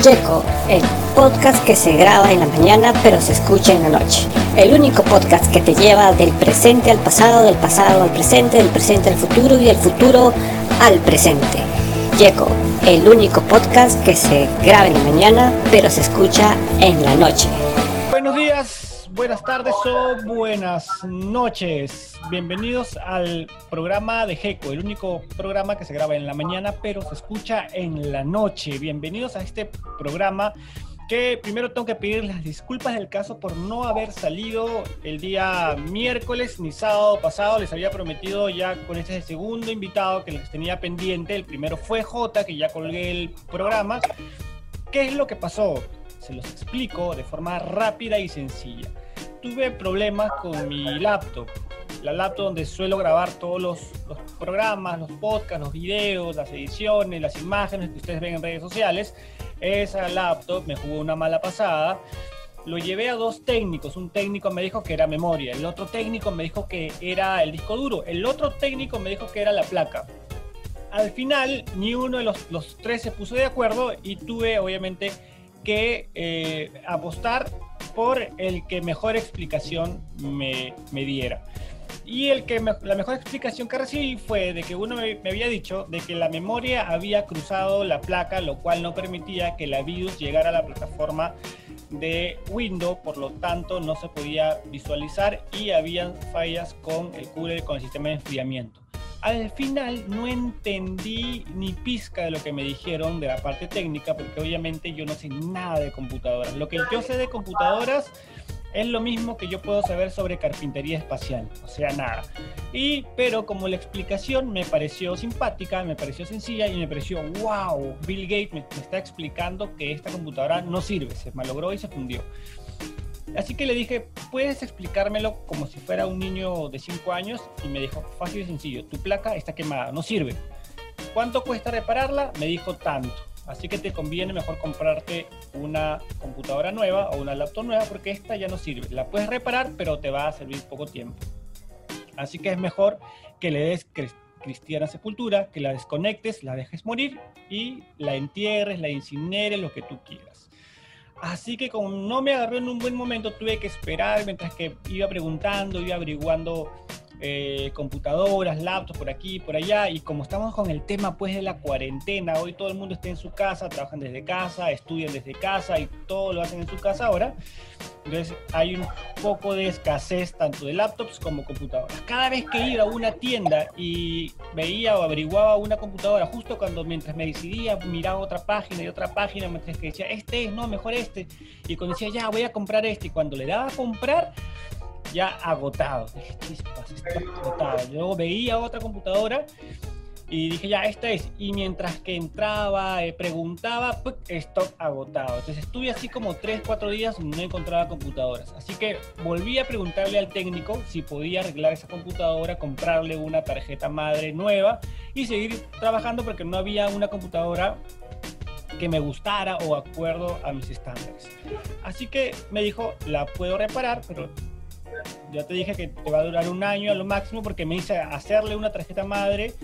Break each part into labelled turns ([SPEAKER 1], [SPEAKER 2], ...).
[SPEAKER 1] Checo, el podcast que se graba en la mañana pero se escucha en la noche. El único podcast que te lleva del presente al pasado, del pasado al presente, del presente al futuro y del futuro al presente. Checo, el único podcast que se graba en la mañana pero se escucha en la noche.
[SPEAKER 2] Buenas tardes o buenas noches. Bienvenidos al programa de GECO, el único programa que se graba en la mañana pero se escucha en la noche. Bienvenidos a este programa que primero tengo que pedir las disculpas del caso por no haber salido el día miércoles ni sábado pasado. Les había prometido ya con este segundo invitado que les tenía pendiente. El primero fue J, que ya colgué el programa. ¿Qué es lo que pasó? Se los explico de forma rápida y sencilla. Tuve problemas con mi laptop la laptop donde suelo grabar todos los, programas, los podcasts, los videos, las ediciones, las imágenes que ustedes ven en redes sociales. Esa laptop me jugó una mala pasada. Lo llevé a dos técnicos. Un técnico me dijo que era memoria, el otro técnico me dijo que era el disco duro, el otro técnico me dijo que era la placa. Al final, ni uno de los, los tres se puso de acuerdo y tuve obviamente que eh, apostar por el que mejor explicación me, me diera. Y el que la mejor explicación que recibí fue de que uno me, había dicho de que la memoria había cruzado la placa, lo cual no permitía que la BIOS llegara a la plataforma de Windows, por lo tanto no se podía visualizar y habían fallas con el cooler, con el sistema de enfriamiento. Al final no entendí ni pizca de lo que me dijeron de la parte técnica, porque obviamente yo no sé nada de computadoras. Lo que yo sé de computadoras es lo mismo que yo puedo saber sobre carpintería espacial, o sea, nada. Y, pero como la explicación me pareció simpática, me pareció sencilla y me pareció, wow, Bill Gates me, me está explicando que esta computadora no sirve, se malogró y se fundió. Así que le dije, ¿puedes explicármelo como si fuera un niño de 5 años? Y me dijo, fácil y sencillo, tu placa está quemada, no sirve. ¿Cuánto cuesta repararla? Me dijo tanto. Así que te conviene mejor comprarte una computadora nueva o una laptop nueva porque esta ya no sirve. La puedes reparar, pero te va a servir poco tiempo. Así que es mejor que le des cristiana sepultura, que la desconectes, la dejes morir y la entierres, la incineres, lo que tú quieras. Así que como no me agarró en un buen momento, tuve que esperar mientras que iba preguntando, iba averiguando eh, computadoras, laptops por aquí, por allá, y como estamos con el tema pues de la cuarentena, hoy todo el mundo está en su casa, trabajan desde casa, estudian desde casa y todo lo hacen en su casa ahora, entonces hay un poco de escasez tanto de laptops como computadoras. Cada vez que iba a una tienda y veía o averiguaba una computadora, justo cuando mientras me decidía, miraba otra página y otra página, mientras que decía, este es, no, mejor este, y cuando decía, ya, voy a comprar este, y cuando le daba a comprar, ya agotado. Dije, chispas, agotado. Luego veía otra computadora y dije, ya, esta es. Y mientras que entraba, eh, preguntaba, pues, stock agotado. Entonces estuve así como 3, 4 días no encontraba computadoras. Así que volví a preguntarle al técnico si podía arreglar esa computadora, comprarle una tarjeta madre nueva y seguir trabajando porque no había una computadora que me gustara o acuerdo a mis estándares. Así que me dijo, la puedo reparar, pero ya te dije que te va a durar un año a lo máximo porque me dice hacerle una tarjeta madre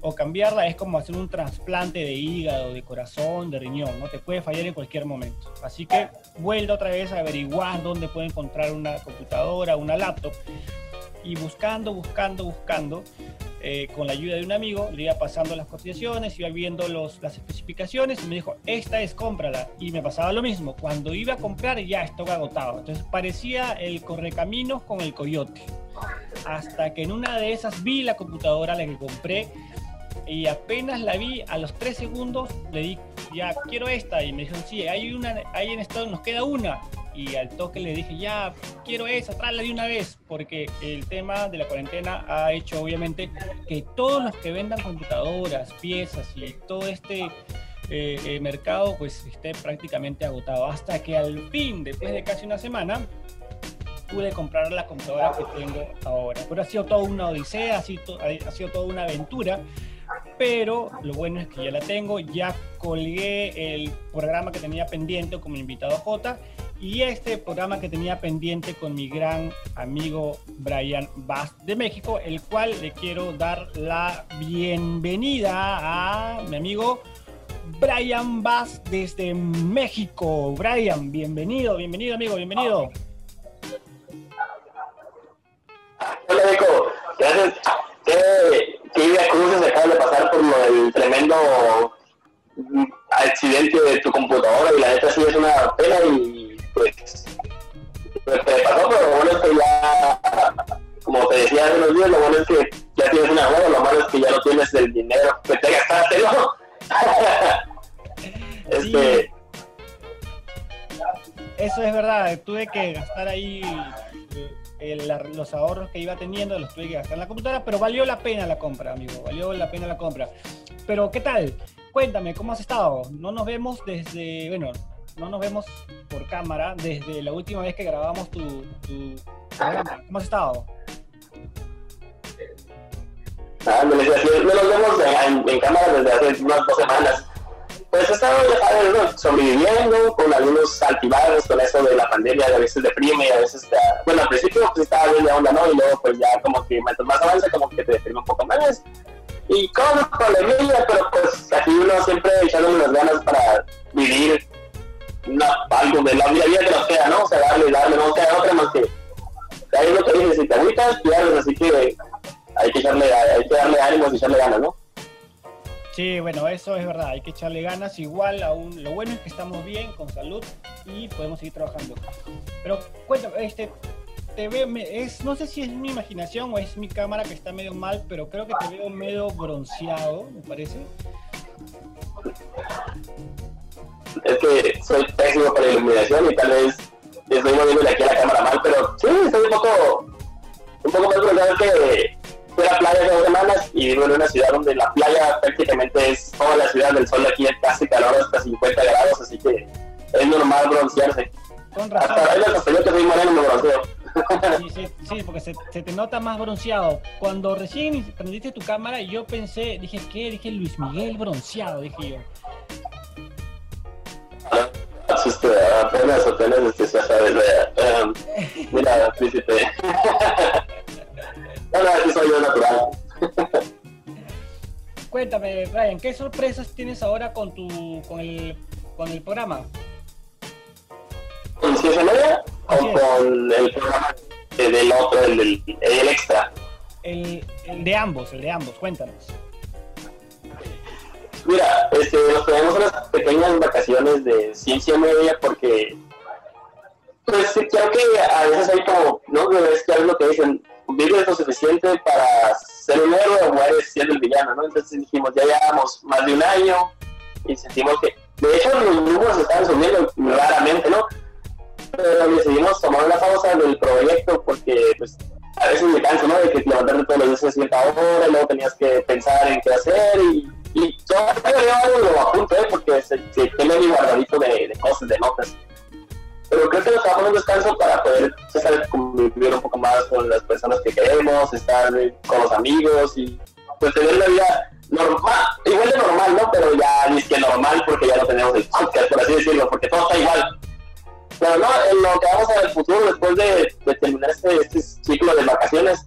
[SPEAKER 2] o cambiarla es como hacer un trasplante de hígado, de corazón, de riñón, ¿no? Te puede fallar en cualquier momento. Así que vuelta otra vez a averiguar dónde puedo encontrar una computadora, una laptop. Y buscando, buscando, buscando, eh, con la ayuda de un amigo, le iba pasando las cotizaciones, iba viendo los, las especificaciones y me dijo, esta es, cómprala. Y me pasaba lo mismo, cuando iba a comprar ya estaba agotado. Entonces parecía el correcaminos con el coyote. Hasta que en una de esas vi la computadora, la que compré, y apenas la vi, a los tres segundos le di, ya quiero esta, y me dijeron, sí, hay una, hay en stock, nos queda una y al toque le dije, ya, quiero esa, tráela de una vez, porque el tema de la cuarentena ha hecho obviamente que todos los que vendan computadoras, piezas y todo este eh, eh, mercado pues esté prácticamente agotado, hasta que al fin, después de casi una semana, pude comprar la computadora que tengo ahora. Pero ha sido toda una odisea, ha sido, ha toda una aventura pero lo bueno es que ya la tengo, ya colgué el programa que tenía pendiente como invitado J y este programa que tenía pendiente con mi gran amigo Brian Bass de México, el cual le quiero dar la bienvenida a mi amigo Brian Bass desde México. Brian, bienvenido, bienvenido amigo, bienvenido.
[SPEAKER 3] Hola Nico, gracias. ¿Qué, qué cruces acabas de pasar por lo del tremendo accidente de tu computadora y la neta sí es una pena y pues pues te pasó, pero lo bueno es que ya, como te decía hace unos días, lo bueno es que ya tienes una nueva, lo malo es que ya no tienes el dinero que te gastaste, ¿no? este,
[SPEAKER 2] Eso es verdad, tuve que gastar ahí eh, el- los ahorros que iba teniendo, los tuve que gastar en la computadora, pero valió la pena la compra, amigo, valió la pena la compra. Pero, ¿qué tal? Cuéntame, ¿cómo has estado? No nos vemos desde, bueno, no nos vemos por cámara desde la última vez que grabamos tu, tu programa. ¿Cómo has estado?
[SPEAKER 3] ah, no nos vemos en, cámara desde hace unas dos semanas. Pues he estado, sobreviviendo con algunos altibajos con eso de la pandemia, a veces deprime y a veces, bueno, al principio pues estaba bien de onda, ¿no? Y luego pues ya como que mientras más avanza como que te deprime un poco más. Y con problemilla, pero pues aquí uno siempre echándole las ganas para vivir no, algo de la vida, que nos queda, ¿no? O sea, darle, darle, no queda otra más que es lo que dices, si te agüitas, así que hay que echarle, hay que darle ánimos y echarle ganas, ¿no?
[SPEAKER 2] Sí, bueno, eso es verdad, hay que echarle ganas. Igual, aún lo bueno es que estamos bien, con salud y podemos seguir trabajando. Pero cuéntame, este, te veo, es, no sé si es mi imaginación o es mi cámara que está medio mal, pero creo que te veo medio bronceado, me parece.
[SPEAKER 3] Es que soy pésimo para la iluminación y tal vez estoy moviéndole aquí a la cámara mal, pero sí, estoy un poco, un poco más bronceado que fui a la playa dos semanas y vivo en una ciudad donde la playa prácticamente es toda la ciudad del sol aquí es casi calor hasta 50 grados, así que es normal broncearse.
[SPEAKER 2] Con
[SPEAKER 3] Hasta ahora hasta yo que soy moreno me bronceo.
[SPEAKER 2] Sí, sí, sí, porque se, se te nota más bronceado. Cuando recién prendiste tu cámara, yo pensé, dije, ¿qué? Dije Luis Miguel bronceado, dije yo.
[SPEAKER 3] Este, apenas, apenas, este, eh, um, mira, príncipe. no, no, aquí soy yo natural.
[SPEAKER 2] Cuéntame, Brian, ¿qué sorpresas tienes ahora con tu, con el, con el programa?
[SPEAKER 3] ¿Con ciencia media o con el programa de- del otro, el, del el extra?
[SPEAKER 2] El, el de ambos, el de ambos, cuéntanos.
[SPEAKER 3] Mira, este, nos tenemos unas pequeñas vacaciones de ciencia media porque, pues creo que a veces hay como, ¿no? Es que lo que dicen, vives lo suficiente para ser un héroe o mueres siendo el villano, ¿no? Entonces dijimos, ya llevamos más de un año y sentimos que, de hecho, los números estaban subiendo raramente, ¿no? Pero decidimos tomar una pausa del proyecto porque, pues, a veces me canso, ¿no? De que levantarte todos los días a cierta hora, luego tenías que pensar en qué hacer y, y yo yo lo apunto, ¿eh? Porque se, se tengo mi guardadito de, de cosas, de notas. Pero creo que nos estamos un descanso para poder, sabe, convivir un poco más con las personas que queremos, estar con los amigos y pues tener una vida normal, igual de normal, ¿no? Pero ya ni es que normal porque ya no tenemos el podcast, por así decirlo, porque todo está igual. Pero no, en lo que vamos a ver el futuro después de, de terminar este, este ciclo de vacaciones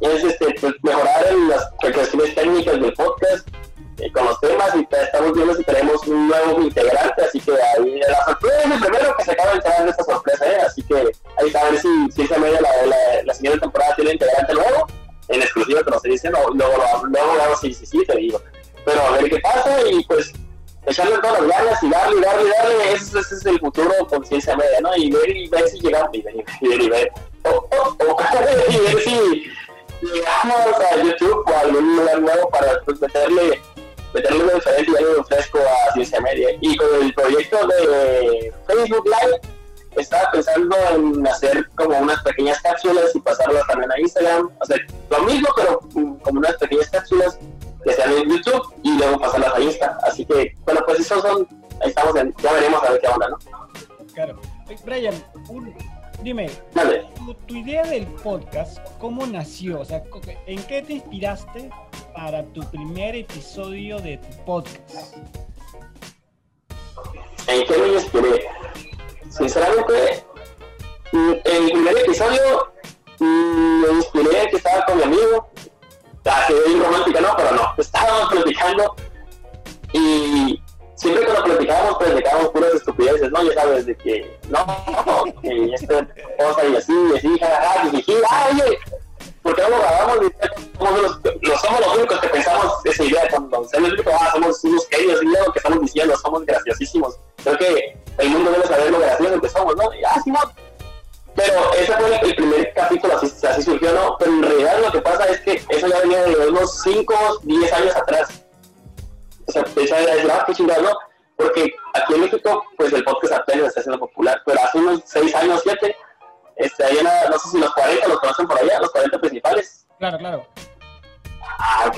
[SPEAKER 3] es este, pues, mejorar en las cuestiones técnicas del podcast eh, con los temas y estamos viendo si tenemos un nuevo integrante, así que ahí la sorpresa es el primero que se acaba de enterar de esta sorpresa, ¿eh? así que ahí está ver si, si esa media la, la, la siguiente temporada tiene integrante nuevo, en exclusiva que no se dice, luego, luego, sí, sí, sí, te digo, pero a ver qué pasa y pues echarle todas las ganas y darle, darle, darle, ese, ese es el futuro con ciencia media, ¿no? Y ver y ver si llegamos, y ver, y ver, y ver, y ver si llegamos a YouTube o a algún lugar nuevo para pues, meterle, meterle algo diferente y algo fresco a ciencia media. Y con el proyecto de Facebook Live, estaba pensando en hacer como unas pequeñas cápsulas y pasarlas también a Instagram, o sea, lo mismo, pero mm, como unas pequeñas cápsulas que sean en YouTube y luego pasarlas a Insta. Así que, bueno, pues esos son, ahí estamos, en, ya veremos a ver qué onda, ¿no?
[SPEAKER 2] Claro. Oye, Brian, un- dime, tu, tu idea del podcast, ¿cómo nació? O sea, ¿en qué te inspiraste para tu primer episodio de tu podcast?
[SPEAKER 3] ¿En qué me inspiré? Sinceramente, mm, en el primer episodio mm, me inspiré que estaba con mi amigo. Ah, se ve bien romántica, ¿no? Pero no, estábamos platicando Y siempre cuando platicábamos, platicábamos puras estupideces, ¿no? Ya sabes, de que, no, que esta cosa y así, y así, jajaja, y dije, ah, oye, ¿por qué no lo grabamos? Somos los, los, somos los únicos que pensamos esa idea cuando se nos dijo, ah, somos unos genios, y lo que estamos diciendo, somos graciosísimos. Creo que el mundo debe saber lo gracioso que somos, ¿no? Y, ah, no. Pero ese fue el primer capítulo, así, así surgió, ¿no? Pero en realidad lo que pasa es que eso ya venía de unos 5, 10 años atrás o sea, esa es la que chingada, ¿no? Porque aquí en México, pues el podcast apenas está siendo popular, pero hace unos 6 años, 7, este, hay una, no sé si los 40 los conocen por allá, los 40 principales.
[SPEAKER 2] Claro, claro.
[SPEAKER 3] Ah, ok.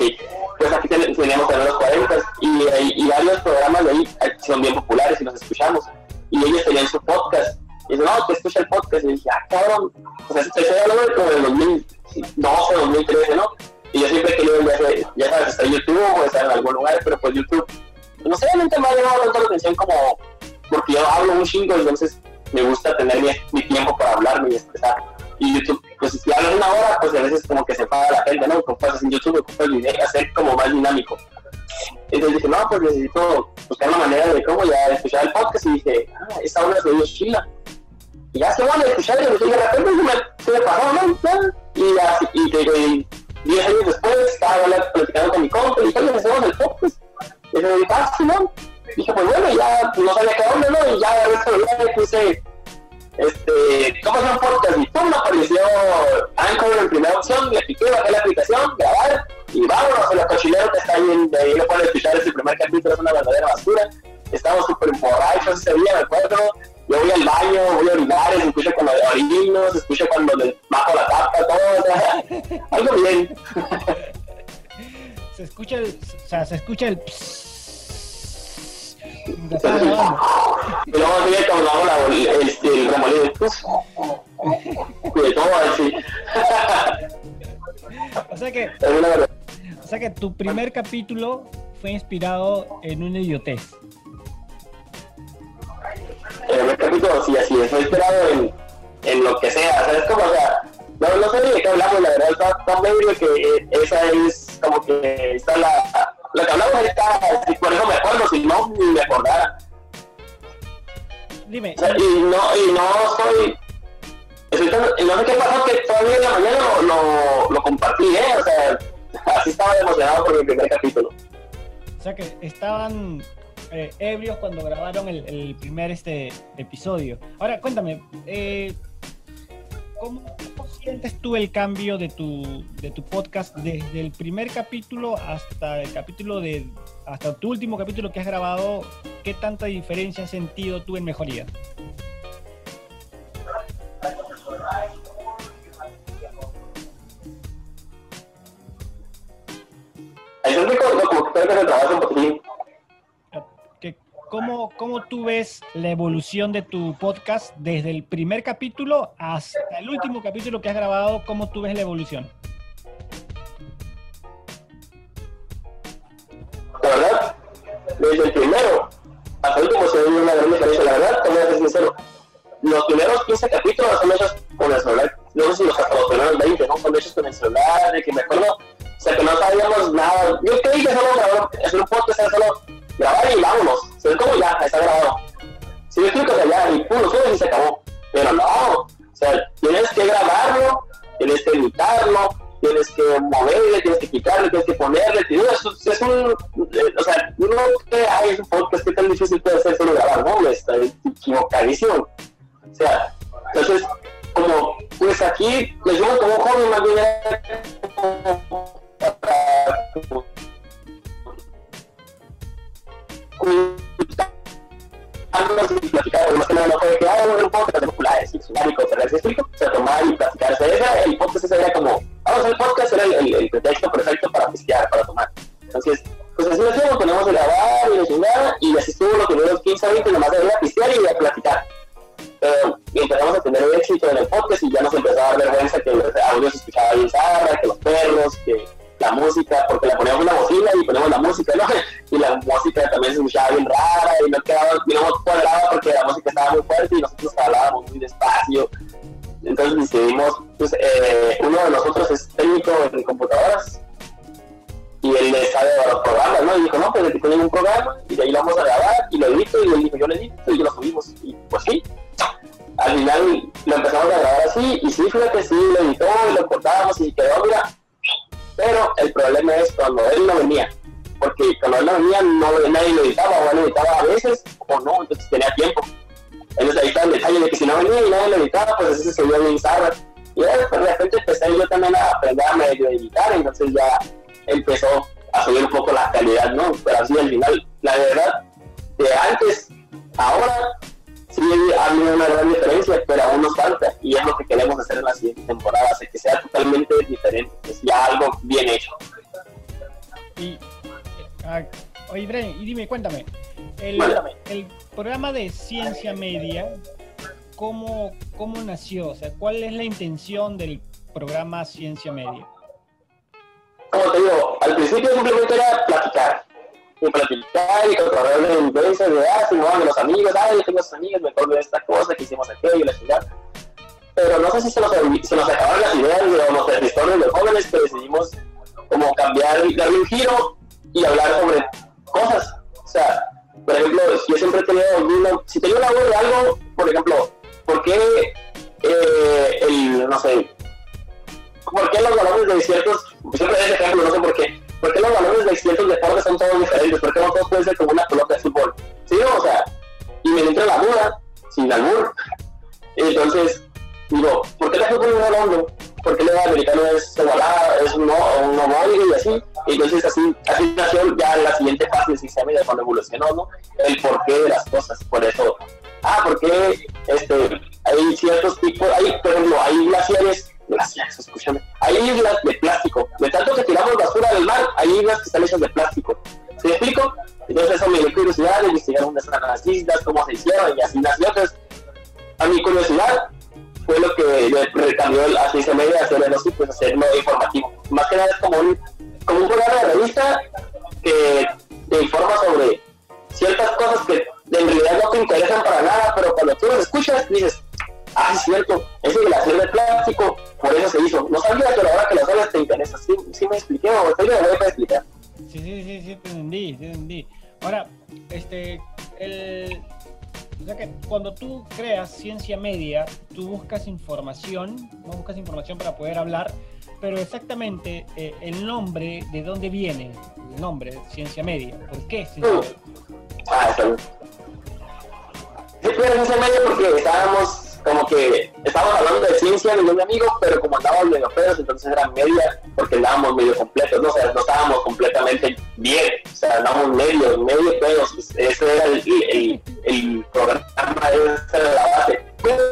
[SPEAKER 3] Pues aquí teníamos también los 40 y, y, varios programas de ahí son bien populares y los escuchamos. Y ellos tenían su podcast. Y dicen, no, que escucha el podcast. Y dije, ah, cabrón. O sea, estoy hablando de como del 2012, 2013, ¿no? Y yo siempre he querido, ya, ya sabes, está en YouTube o estar en algún lugar, pero pues YouTube, no sé, nunca me ha llamado tanto la atención como, porque yo hablo un chingo, entonces me gusta tener mi, tiempo para hablar y expresar. Y YouTube, pues si hablas una hora, pues a veces como que se paga la gente, ¿no? Como pasas en YouTube, ocupas el video, hacer como más dinámico. Entonces dije, no, pues necesito buscar una manera de cómo ya escuchar el podcast y dije, ah, esta hora se dio chila. Y ya se van a escuchar y de repente se me, se me pasó, ¿no? Y, así, y, y, 10 años después estaba platicando con mi compa y dije, oye, hacemos el podcast. Y me dije, ah, no. Dije, pues bueno, ya no sabía qué onda, ¿no? Y ya el resto día le puse, este, ¿cómo es un podcast? Y pum, me apareció Anchor en primera opción, le piqué, bajé la aplicación, grabar, y vámonos, el cochinero que está ahí, en, ahí lo pueden escuchar, ese primer capítulo es una verdadera basura. Estamos súper borrachos ese día, me acuerdo, yo voy al baño, voy a orinar, se escucha cuando orino, se escucha cuando le bajo la tapa, todo, algo bien.
[SPEAKER 2] se escucha el, o sea, se escucha el
[SPEAKER 3] y luego sigue hago la, el, el remolino, de todo así.
[SPEAKER 2] o sea que, o sea que tu primer capítulo fue inspirado en una idiotez
[SPEAKER 3] en el capítulo, sí, así es, esperado en, en lo que sea, ¿sabes? Como, o sea, no, no sé ni de qué hablamos, la verdad, está tan medio que esa es como que está la, lo que hablamos está, si por eso me acuerdo, si no, ni me acordara.
[SPEAKER 2] Dime.
[SPEAKER 3] O sea, y no, y no estoy, estoy no sé qué pasó, que todavía en la mañana lo, lo, lo compartí, ¿eh? O sea, así estaba emocionado por mi primer capítulo.
[SPEAKER 2] O sea que estaban eh, ebrios cuando grabaron el, primer este episodio. Ahora, cuéntame, eh, ¿cómo, sientes tú el cambio de tu, de tu podcast desde el primer capítulo hasta el capítulo de, hasta tu último capítulo que has grabado? ¿Qué tanta diferencia has sentido tú en mejoría?
[SPEAKER 3] Hay gente como que trabajo un poquito
[SPEAKER 2] ¿Cómo, ¿Cómo tú ves la evolución de tu podcast desde el primer capítulo hasta el último capítulo que has grabado? ¿Cómo tú ves la evolución?
[SPEAKER 3] La verdad, desde el primero hasta el último se ve una gran diferencia. La verdad, a ser sincero. Los primeros 15 capítulos son hechos con el celular. No sé si los los primeros 20 ¿no? son hechos con el celular, de que me acuerdo. O sea, que no sabíamos nada. Yo creí que solo grabar, hacer un podcast era solo grabar y vámonos. Se ve como ya, está grabado. Si me explico, o ya, y pum, lo subes y se acabó. Pero no, o sea, tienes que grabarlo, tienes que editarlo, tienes que moverle, tienes que quitarle, tienes que ponerle. Es un, eh, o sea, uno que hay un podcast, ¿qué tan difícil puede ser solo grabar? No, está equivocadísimo. O sea, entonces, como, pues aquí, les digo como un más bien y platicar, más que no fue que hago un podcast de populares tsunámicos, ¿se explico? O sea, tomar y platicar, o sea, esa, el podcast ese era como, vamos, el podcast era el, el, pretexto perfecto para pistear, para tomar. Entonces, pues así lo hacemos, ponemos a grabar y de chingada, y así estuvo lo los 15 a 20, nomás de ir a pistear y a platicar. Pero empezamos a tener éxito en el podcast y ya nos empezó a dar vergüenza que los audios se escuchaba bien zarra, que los perros, que la música, porque le poníamos una bocina y ponemos la música, ¿no? Y la música también se escuchaba bien rara y no quedaba, no cuadraba porque la música estaba muy fuerte y nosotros hablábamos muy despacio. Entonces decidimos, pues eh, uno de nosotros es técnico en computadoras y él le sabe a los programas, ¿no? Y dijo, no, pues aquí tienen un programa y de ahí vamos a grabar y lo edito y él dijo, yo lo edito y lo subimos. Y pues sí, al final lo empezamos a grabar así y sí, fíjate, sí, lo editó y lo cortábamos y quedó, mira. Pero el problema es cuando él no venía, porque cuando él no venía no, nadie lo editaba, o él lo editaba a veces o no, entonces tenía tiempo. Entonces ahí está el detalle de que si no venía y nadie lo editaba, pues ese se vio bien sábado. Y de repente empecé yo también a aprender a medio editar, entonces ya empezó a subir un poco la calidad, ¿no? Pero así al final, la verdad, de antes, ahora, sí ha habido una gran diferencia, pero aún nos falta, y es lo que queremos hacer en la siguiente temporada, hacer que sea totalmente diferente, que sea algo bien hecho.
[SPEAKER 2] Y, ah, oye, Bren, y dime, cuéntame, el, el programa de ciencia media, ¿cómo, ¿cómo nació? O sea, ¿cuál es la intención del programa Ciencia Media?
[SPEAKER 3] como te digo, al principio simplemente era platicar. Y platicar y controlar de influencias de, ah, si no, de los amigos, ah, yo tengo esos amigos, me acuerdo de esta cosa, que hicimos aquello, la ciudad. Pero no sé si se nos, se acabaron las ideas de los territorios de los jóvenes que decidimos como cambiar, darle un giro y hablar sobre cosas. O sea, por ejemplo, yo siempre he tenido, si tengo una duda de algo, por ejemplo, ¿por qué eh, el, no sé, ¿por qué los valores de ciertos, siempre es ejemplo, no sé por qué, por qué los valores de ciertos deportes son todos diferentes? ¿Por qué no todos pueden ser como una pelota de fútbol? ¿Sí? O sea, y me entra la duda, sin albur. Entonces, digo, ¿por qué el fútbol es redondo? ¿Por qué el americano es ovalado, es un, un y así? Entonces, así, así nació ya la siguiente fase del sistema y cuando evolucionó, ¿no? El porqué de las cosas. Por eso, ah, porque este, hay ciertos tipos, hay, por ejemplo, hay glaciares glaciares, escúchame. Hay islas de plástico. De tanto que tiramos basura del mar, hay islas que están hechas de plástico. ¿Se me explico? Entonces eso me dio curiosidad de investigar dónde están las islas, cómo se hicieron y así nació. Entonces, a mi curiosidad fue lo que le cambió a ciencia media hacer los pues hacerlo informativo. Más que nada es como un, como un programa de revista que te informa sobre ciertas cosas que en realidad no te interesan para nada, pero cuando tú los escuchas dices, ah, es cierto, ese glaciar de plástico, por eso se hizo. No sabía, pero ahora que las olas te interesa. ¿Sí, sí me expliqué o estoy de voy a explicar?
[SPEAKER 2] Sí, sí, sí, sí, te entendí, te entendí. Ahora, este, el... O sea que cuando tú creas ciencia media, tú buscas información, no buscas información para poder hablar, pero exactamente eh, el nombre, ¿de dónde viene el nombre, ciencia media? ¿Por qué ciencia media?
[SPEAKER 3] Ah, está bien. Yo ciencia media porque estábamos como que estábamos hablando de ciencia, mi amigo, pero como andábamos medio feos, entonces era media, porque andábamos medio completos, ¿no? O sea, no estábamos completamente bien, o sea, andábamos medio, medio feos, ese era el, el, el programa, esa era la base. Pero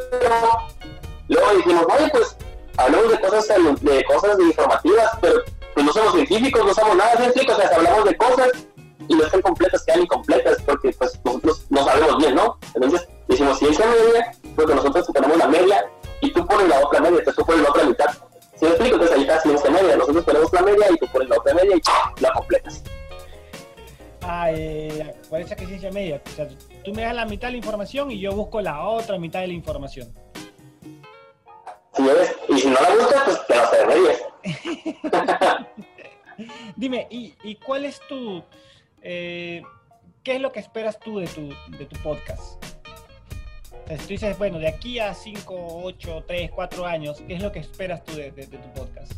[SPEAKER 3] luego dijimos, oye, pues hablamos de cosas, de cosas informativas, pero pues no somos científicos, no somos nada científicos, o sea, hablamos de cosas y no están completas, quedan incompletas, porque pues nosotros no sabemos bien, ¿no? Entonces, decimos ciencia media, porque nosotros ponemos la media y tú pones la otra media, entonces tú pones la otra mitad. Si me explico, entonces ahí está ciencia media, nosotros ponemos la media y tú pones la otra media y la completas.
[SPEAKER 2] Ah, eh, ¿cuál es que ciencia media? O sea, tú me das la mitad de la información y yo busco la otra mitad de la información.
[SPEAKER 3] Si ves, y si no la buscas, pues te vas a medias.
[SPEAKER 2] Dime, ¿y, ¿y, cuál es tu... Eh, ¿Qué es lo que esperas tú de tu, de tu podcast? Entonces tú dices, bueno, de aquí a 5, 8, 3, 4 años, ¿qué es lo que esperas tú de, tu podcast?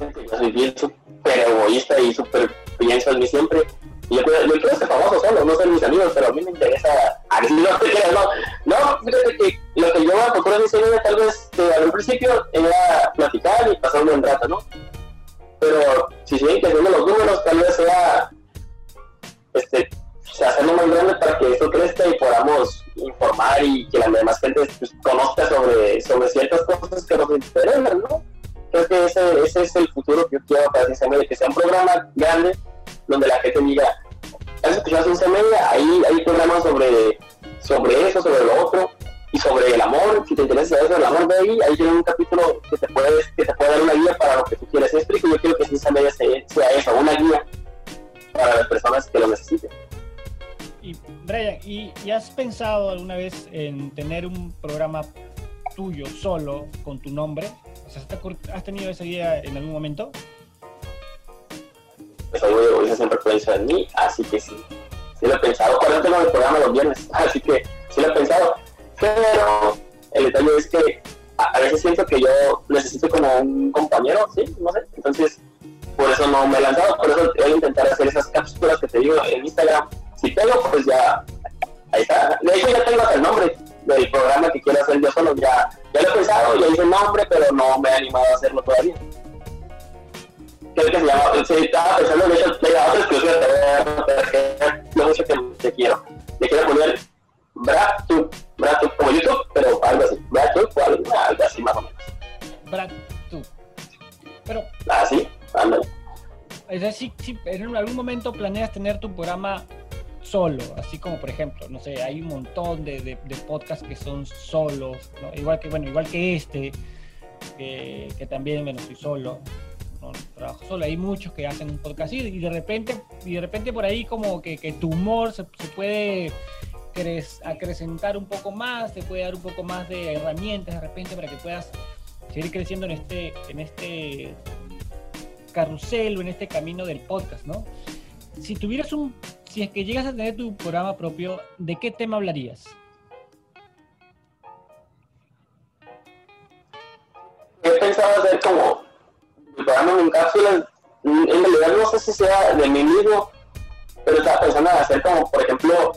[SPEAKER 3] Yo soy bien súper egoísta y súper pienso en mí siempre. Y yo, yo, quiero ser famoso solo, no ser mis amigos, pero a mí me interesa. No, no, no, fíjate que lo que yo a procurar en mi tal vez de, al principio era platicar y pasar un buen rato, ¿no? Pero si siguen creciendo los números, tal vez sea este, se hacerlo más grande para que eso crezca y podamos informar y que la demás gente pues, conozca sobre, sobre ciertas cosas que nos interesan, ¿no? Creo que ese, ese es el futuro que yo quiero para Media, que sea un programa grande donde la gente diga, ¿has escuchado Ciencia Media? Ahí hay programas sobre, sobre eso, sobre lo otro y sobre el amor, si te interesa eso, el amor de ahí, ahí tiene un capítulo que te puede, que te puede dar una guía para lo que tú quieres. Explico, yo quiero que Ciencia Media sea eso, una guía para las personas que lo necesiten.
[SPEAKER 2] Y Brian, ¿y, has pensado alguna vez en tener un programa tuyo solo con tu nombre? ¿has tenido esa idea en algún momento?
[SPEAKER 3] pues siempre pienso en mí, así que sí, sí lo he pensado. Eso tengo el programa los viernes, así que sí lo he pensado. Pero el detalle es que a, veces siento que yo necesito como un compañero, ¿sí? No sé. Entonces, por eso no me he lanzado, por eso voy a intentar hacer esas cápsulas que te digo en Instagram. Si pego, pues ya, ahí está. De hecho, ya tengo el nombre del programa que quiero hacer yo solo, ya, ya lo he pensado, ya hice el nombre, pero no me he animado a hacerlo todavía. Creo que se llama, sí, estaba pensando, de hecho, otra exclusiva lo mucho que te quiero. Le quiero poner BradTube, BradTube como YouTube, pero algo así, BradTube o algo, algo así más o menos.
[SPEAKER 2] BradTube. Pero.
[SPEAKER 3] Ah, sí, ándale.
[SPEAKER 2] Es decir, si en algún momento planeas tener tu programa solo, así como por ejemplo, no sé, hay un montón de, de, podcasts que son solos, igual que bueno, igual que este, que, que también bueno, estoy solo, no, trabajo solo, hay muchos que hacen un podcast y de repente, y de repente por ahí como que, que tu humor se, se puede acrecentar un poco más, te puede dar un poco más de herramientas de repente para que puedas seguir creciendo en este, en este carrusel o en este camino del podcast, ¿no? Si tuvieras un, si es que llegas a tener tu programa propio, ¿de qué tema hablarías?
[SPEAKER 3] He pensado hacer como el programa en cápsulas, en realidad no sé si sea de mí mismo, pero estaba pensando en hacer como, por ejemplo,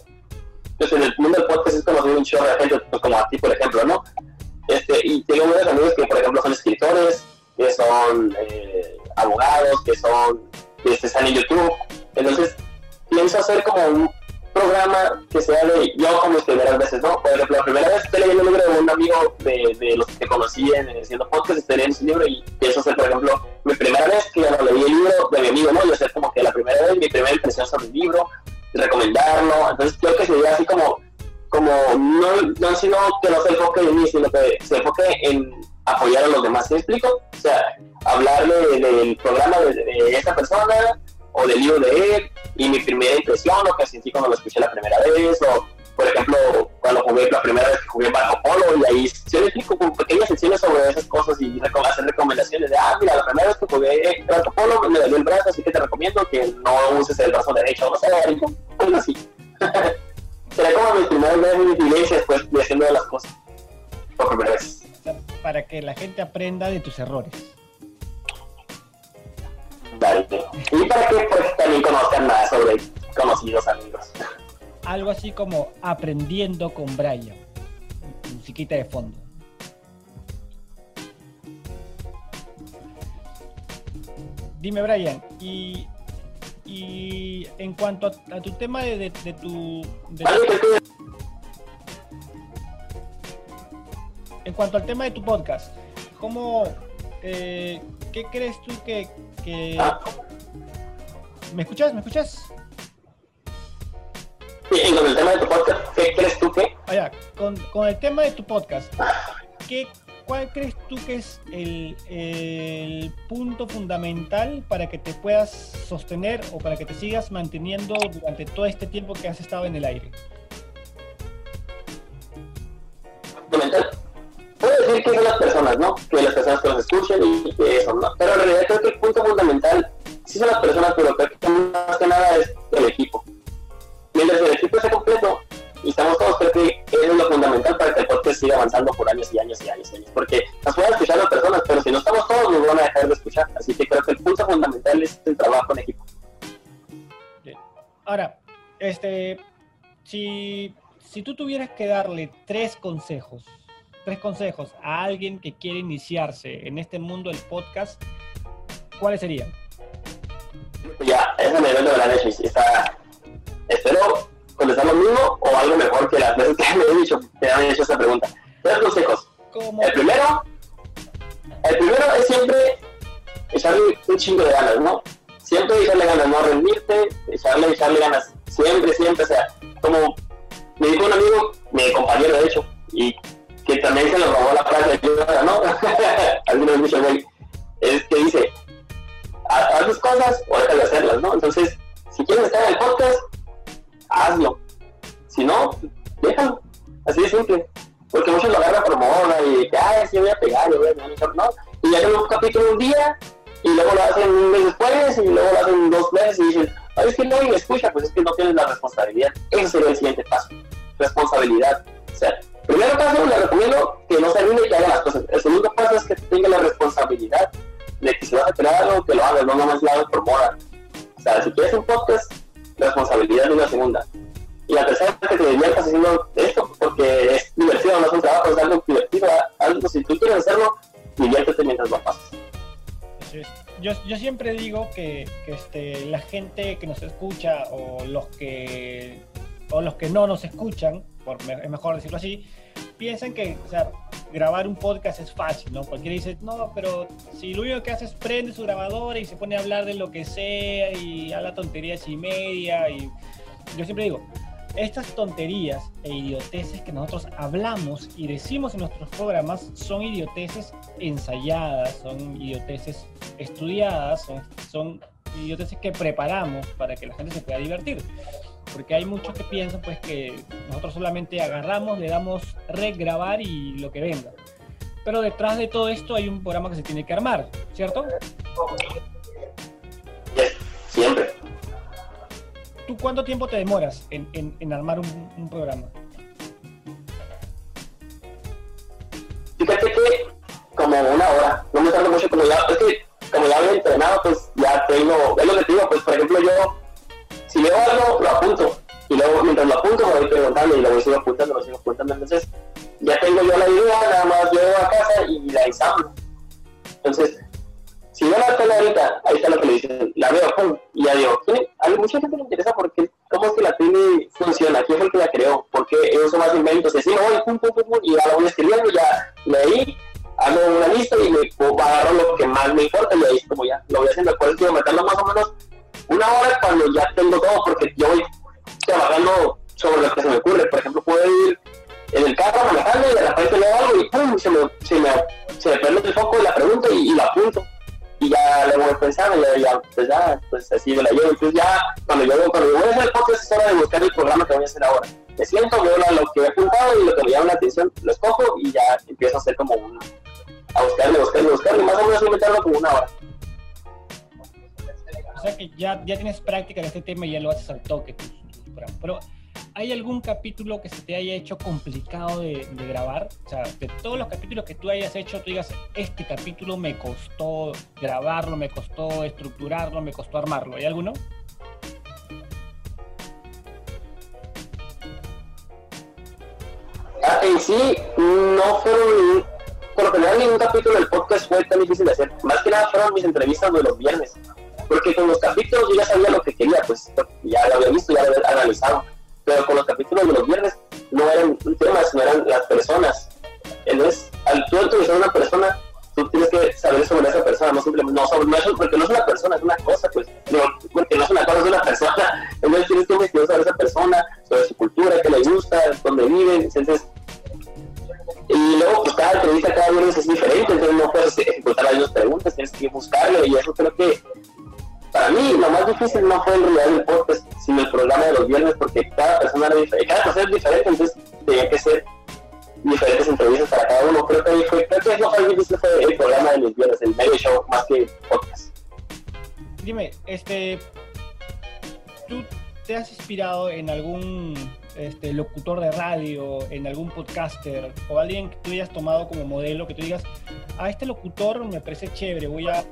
[SPEAKER 3] pues en el mundo del podcast es conocido un show de gente, pues, como a ti, por ejemplo, ¿no? Este, y tengo muchos amigos que, por ejemplo, son escritores, que son eh, abogados, que son, que están en YouTube. Entonces, pienso hacer como un programa que sea de yo como mis primeras veces, ¿no? Por ejemplo, la primera vez estoy leyendo un libro de un amigo de, los que conocí en haciendo podcast, leyendo ese libro y pienso hacer, por ejemplo, mi primera vez que yo no leí el libro de mi amigo, ¿no? Yo hacer como que la primera vez, mi primera impresión sobre el libro, recomendarlo. Entonces creo que sería así como, como no, no sino que no se enfoque en mí, sino que se enfoque en apoyar a los demás. ¿Me explico? O sea, hablarle del programa de, de, esa persona o del libro de él y mi primera impresión, lo que sentí cuando lo escuché la primera vez, o por ejemplo, cuando jugué la primera vez que jugué Marco Polo, y ahí yo le explico con pequeñas secciones sobre esas cosas y hacer recomendaciones de, ah, mira, la primera vez que jugué Marco Polo me dolió el brazo, así que te recomiendo que no uses el brazo derecho, no sé, algo así. Será como mi primera vez mi iglesia después de haciendo las cosas por primera vez.
[SPEAKER 2] Para que la gente aprenda de tus errores.
[SPEAKER 3] Y para que pues, también conozcan más sobre conocidos amigos
[SPEAKER 2] algo así como aprendiendo con Brian. Musiquita de fondo. Dime, Brian, y, y en cuanto a, tu tema de, tu, En cuanto al tema de tu podcast, ¿cómo, eh, ¿qué crees tú que, que... ¿Me escuchas? ¿Me escuchas?
[SPEAKER 3] Sí, con el tema de tu podcast, ¿qué crees tú que?
[SPEAKER 2] Ah, con, con, el tema de tu podcast, ¿qué, ¿cuál crees tú que es el, el, punto fundamental para que te puedas sostener o para que te sigas manteniendo durante todo este tiempo que has estado en el aire?
[SPEAKER 3] Fundamental. Que las personas, ¿no? Que las personas que nos escuchen y que eso, ¿no? Pero en realidad creo que el punto fundamental sí son las personas, pero creo que más que nada es el equipo mientras el equipo esté completo y estamos todos, creo que es lo fundamental para que el podcast siga avanzando por años y años y años y años. Porque nos pueden escuchar las personas, pero si no estamos todos, nos van a dejar de escuchar. Así que creo que el punto fundamental es el trabajo en equipo.
[SPEAKER 2] Ahora, este, si, si tú tuvieras que darle tres consejos, tres consejos a alguien que quiere iniciarse en este mundo del podcast, ¿cuáles serían?
[SPEAKER 3] Ya, esa me de la leche. Está, espero contestar lo mismo o algo mejor que las veces que me he dicho, que han hecho esta pregunta. Tres consejos. El primero, el primero es siempre echarle un chingo de ganas, ¿no? Siempre echarle ganas, no rendirte, echarle, echarle ganas. Siempre, siempre, o sea, como me dijo un amigo, mi compañero de hecho, y que también se lo robó la frase de ¿no? Algunos dicen, güey, es que dice, haz tus cosas o déjale hacerlas, ¿no? Entonces, si quieres estar en el podcast, hazlo. Si no, déjalo. Así de simple. Porque muchos lo agarran por moda y que, ay, sí, voy a pegar, yo voy a no. Y ya tengo un capítulo un día y luego lo hacen un mes después y luego lo hacen dos meses y dicen, ay, es que no, me escucha, pues es que no tienes la responsabilidad. Ese sería el siguiente paso. Responsabilidad. O primero paso, le recomiendo que no se y haga las cosas. El segundo paso es que tenga la responsabilidad de que si vas a crear algo, que lo hagas, no nomás lo hagas por moda. O sea, si quieres un podcast, responsabilidad de una segunda. Y la tercera es que te diviertas haciendo esto, porque es divertido, no es un trabajo, es algo divertido. Algo, si tú quieres hacerlo, diviértete mientras lo pasas.
[SPEAKER 2] Yo, yo siempre digo que, que este, la gente que nos escucha o los que, o los que no nos escuchan, es mejor decirlo así, piensan que o sea, grabar un podcast es fácil, ¿no? Cualquiera dice, no, pero si lo único que hace es prende su grabadora y se pone a hablar de lo que sea y habla tonterías y media y yo siempre digo, estas tonterías e idioteces que nosotros hablamos y decimos en nuestros programas son idioteces ensayadas, son idioteces estudiadas, son, son idioteces que preparamos para que la gente se pueda divertir. Porque hay muchos que piensan pues que nosotros solamente agarramos, le damos regrabar y lo que venga. Pero detrás de todo esto hay un programa que se tiene que armar, ¿cierto?
[SPEAKER 3] Siempre.
[SPEAKER 2] ¿Tú cuánto tiempo te demoras en, en, en armar un, un, programa?
[SPEAKER 3] Fíjate que como una hora, no me tardo mucho, como ya, es que como ya había entrenado, pues ya tengo, es lo que te digo, pues por ejemplo yo, si veo lo apunto, y luego mientras lo apunto me voy preguntando y luego sigo apuntando, lo sigo apuntando, entonces ya tengo yo la idea, nada más llego a casa y la ensamblo. Entonces, si no la tengo ahorita, ahí está lo le dicen, la veo, pum, y ya digo, a mucha gente le interesa porque cómo es que la tele funciona, quién fue el que la creó, por qué uso más inventos, así voy, pum, pum, pum, pum, y ya lo voy escribiendo, ya leí, hago una lista y me agarro lo que más me importa y ahí como ya lo voy haciendo, por eso quiero meterlo más o menos una hora cuando ya tengo todo, porque yo voy trabajando sobre lo que se me ocurre, por ejemplo, puedo ir en el carro manejando y de repente leo algo y pum, se me, se me, se me prende el foco de la pregunta y, la apunto y ya le voy pensando, ya, ya, pues ya, pues así me la llevo. Entonces ya, cuando yo, cuando yo voy a hacer el podcast es hora de buscar el programa que voy a hacer ahora. Me siento, veo lo que he apuntado y lo que me llama la atención, lo escojo y ya empiezo a hacer como un, a buscarle, buscarle, buscarle, más o menos me tardo como una hora.
[SPEAKER 2] O sea que ya, ya tienes práctica en este tema y ya lo haces al toque. Pero ¿Hay algún capítulo que se te haya hecho complicado de, de, grabar? O sea, de todos los capítulos que tú hayas hecho, tú digas, este capítulo me costó grabarlo, me costó estructurarlo, me costó armarlo. ¿Hay alguno?
[SPEAKER 3] Ah, en sí, no fueron, por lo general ningún capítulo del podcast fue tan difícil de hacer. Más que nada fueron mis entrevistas de los viernes. Porque con los capítulos yo ya sabía lo que quería, pues ya lo había visto, ya lo había analizado pero con los capítulos de los viernes no eran temas, no eran las personas. Entonces, al tú entrevistar a una persona, tú tienes que saber sobre esa persona, no simplemente, no, sobre, no porque no es una persona, es una cosa, pues, no, porque no es una cosa, es una persona. Entonces tienes que investigar sobre esa persona, sobre su cultura, qué le gusta, dónde viven, entonces... difícil no fue en realidad el podcast, sino el programa de los viernes, porque cada persona era diferente, cada persona es diferente, entonces tenía que ser diferentes entrevistas para cada uno. Creo que, fue, creo que lo más difícil fue el programa de los viernes, el medio show, más que el podcast.
[SPEAKER 2] Dime, este, ¿tú te has inspirado en algún este, locutor de radio, en algún podcaster o alguien que tú hayas tomado como modelo, que tú digas, a este locutor me parece chévere, voy a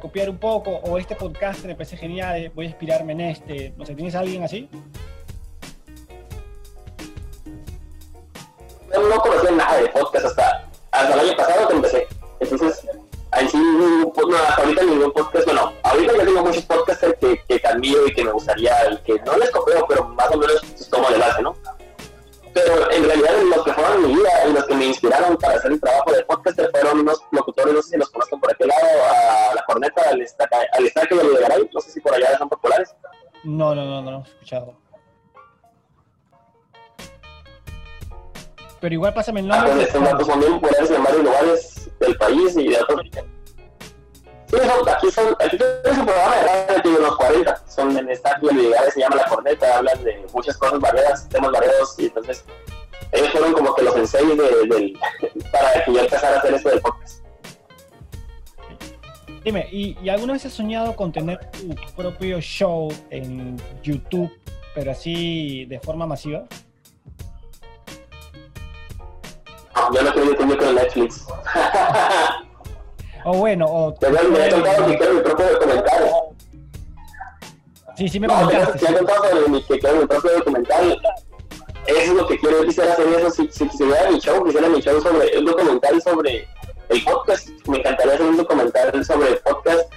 [SPEAKER 2] copiar un poco, o este podcast me parece genial, voy a inspirarme en este. No sé, ¿tienes a alguien así?
[SPEAKER 3] Yo no conocía nada de podcast hasta, hasta el año pasado que empecé. Entonces, ahí sí, no, hasta ahorita ningún podcast, bueno, ahorita ya tengo muchos podcasts que, que cambió y que me gustaría, y que no les copio, pero más o menos tomo el base, ¿no? Pero en realidad los que fueron mi vida y los que me inspiraron para hacer el trabajo de podcast fueron unos locutores, no sé si los conozcan por aquel lado, a La Corneta, al Estaque, al estaque de Garay, no sé si por allá son populares.
[SPEAKER 2] No, no, no, no, no he escuchado. Pero igual pásame el nombre.
[SPEAKER 3] Ah, pues estos datos son bien populares en varios lugares del país y de otros son, aquí son, aquí es un programa de radio de los 40, son en esta actividad se llama La Corneta, hablan de muchas cosas variadas, temas variados, y entonces ellos fueron como que los ensayos de, de, para que yo empezara a hacer esto del podcast.
[SPEAKER 2] Dime, ¿y, ¿y, alguna vez has soñado con tener tu propio show en YouTube pero así de forma masiva?
[SPEAKER 3] No, yo no creo que tengo con Netflix.
[SPEAKER 2] O bueno, o...
[SPEAKER 3] Me he contado que quiero mi propio documental.
[SPEAKER 2] Sí, sí me
[SPEAKER 3] no,
[SPEAKER 2] comentaste.
[SPEAKER 3] Contado que quiero mi propio documental. Eso es lo que quiero, yo quisiera hacer eso, si, si quisiera mi show, quisiera mi show sobre, un documental sobre el podcast, me encantaría hacer un documental sobre el podcast,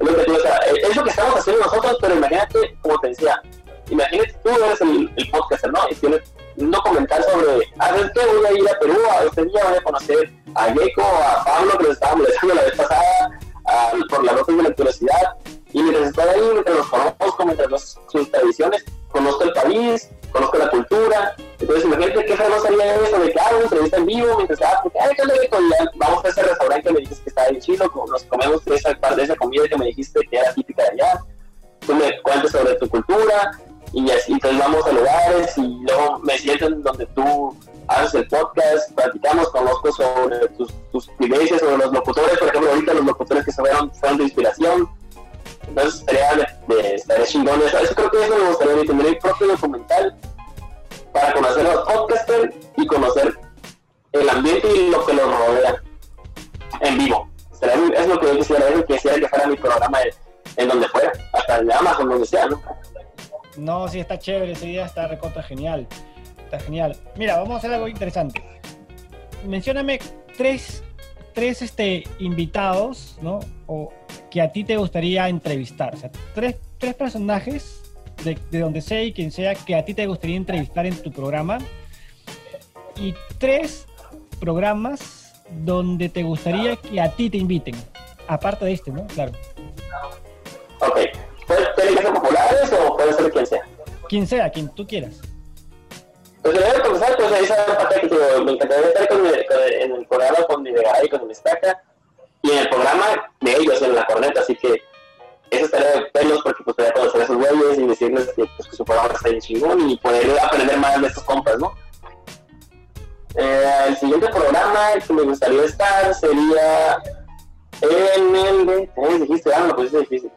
[SPEAKER 3] es lo que, tú, o sea, es lo que estamos haciendo nosotros, pero imagínate, como te decía, imagínate tú eres el, el podcaster, ¿no? Y tienes un documental sobre, a ver qué voy a ir a Perú, a este día voy a conocer a Gecko, a Pablo, que nos estaba molestando la vez pasada, a, por las notas de la curiosidad, y mientras estoy ahí, mientras nos conozco, mientras nos, sus tradiciones, conozco el país, conozco la cultura, entonces imagínate qué no salía eso de que hago una entrevista en vivo, mientras ah, porque, ay, ¿qué Vamos a ese restaurante que me dijiste que estaba en Chile, nos comemos esa de esa comida que me dijiste que era típica de allá, tú me cuentes sobre tu cultura, y así, entonces vamos a lugares y luego me siento en donde tú haces el podcast, platicamos, conozco sobre tus, tus vivencias, sobre los locutores, por ejemplo, ahorita los locutores que se fueron, fueron de inspiración, entonces estaría, de, estaría chingón eso. eso creo que eso me gustaría tener mi propio documental para conocer los podcasters y conocer el ambiente y lo que los rodea en vivo. Es lo que yo quisiera, quisiera que fuera mi programa de, en donde fuera, hasta en Amazon, donde sea, ¿no?
[SPEAKER 2] No, sí, está chévere, esa idea está recontra genial. Está genial. Mira, vamos a hacer algo interesante. Mencióname tres, tres este, invitados, ¿no? O que a ti te gustaría entrevistar. O sea, tres, tres personajes de, de, donde sea y quien sea que a ti te gustaría entrevistar en tu programa. Y tres programas donde te gustaría que a ti te inviten. Aparte de este, ¿no? Claro.
[SPEAKER 3] Ok. ¿Puede ser populares o puede ser quien sea?
[SPEAKER 2] Quien sea, quien tú quieras.
[SPEAKER 3] Pues voy a comenzar, pues esa parte que me encantaría estar con, con, en el programa con mi y con mi estaca y en el programa de ellos en la corneta, así que eso estaría de pelos porque pues podría conocer a esos güeyes y decirles que, pues, que su programa está bien chingón y poder aprender más de estos compas, ¿no? Eh, el siguiente programa que me gustaría estar sería en el de... ¿Cómo dijiste? Ah, no, pues es difícil.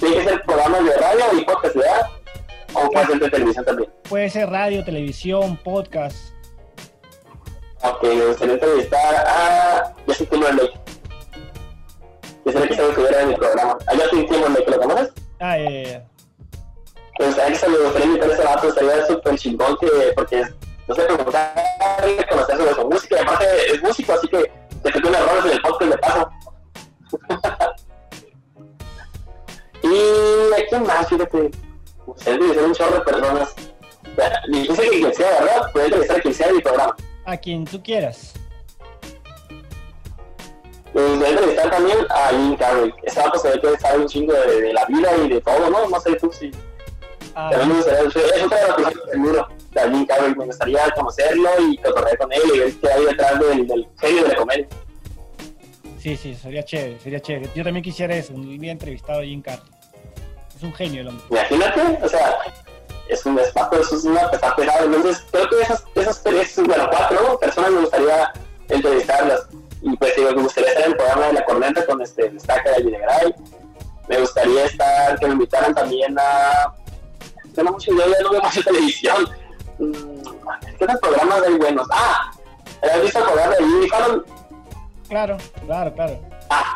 [SPEAKER 3] Tiene que ser programas de radio y podcast, ¿verdad? O puede ser de televisión también.
[SPEAKER 2] Puede ser radio, televisión, podcast.
[SPEAKER 3] Ok, me gustaría entrevistar a Justin Timberlake. Que sería que se estuviera en mi programa. ¿A Justin Timberlake lo conoces?
[SPEAKER 2] Ah, ya, ya, ya.
[SPEAKER 3] Me gustaría que se me gustaría invitar a ese vato, estaría súper chingón que, porque, no sé, preguntarle, conocer sobre su música, aparte es músico, así que te quedó unos errores en el podcast de paso. y aquí más, fíjate, se debe un chorro de personas. Difícil que quien sea, ¿verdad? Puede entrevistar a quien sea de mi programa.
[SPEAKER 2] A quien tú quieras.
[SPEAKER 3] Pues voy a entrevistar también a Jim Carrey. Ese vato se ve que sabe un chingo de, de, la vida y de todo, ¿no? No sé tú si. Ah, también me gustaría, es otra de las cosas que seguro de Jim Carrey. Me gustaría conocerlo y cotorrear con él y ver qué hay detrás del, del genio de la comedia.
[SPEAKER 2] Sí, sí, sería chévere, sería chévere. Yo también quisiera eso, un día entrevistado a Jim Carrey. Es un genio el hombre.
[SPEAKER 3] Imagínate, o sea, es un espacio, eso es una está pesado. Entonces, creo que esas, esas tres, bueno, cuatro personas me gustaría entrevistarlas. Y pues digo, me gustaría estar en el programa de la corneta con este Destaca de Videgaray. Me gustaría estar, que me invitaran también a. No mucho, yo ya no veo mucha televisión. ¿Qué otros programas hay buenos? Ah, ¿has visto el programa de Jimmy Fallon?
[SPEAKER 2] Claro, claro, claro.
[SPEAKER 3] Ah,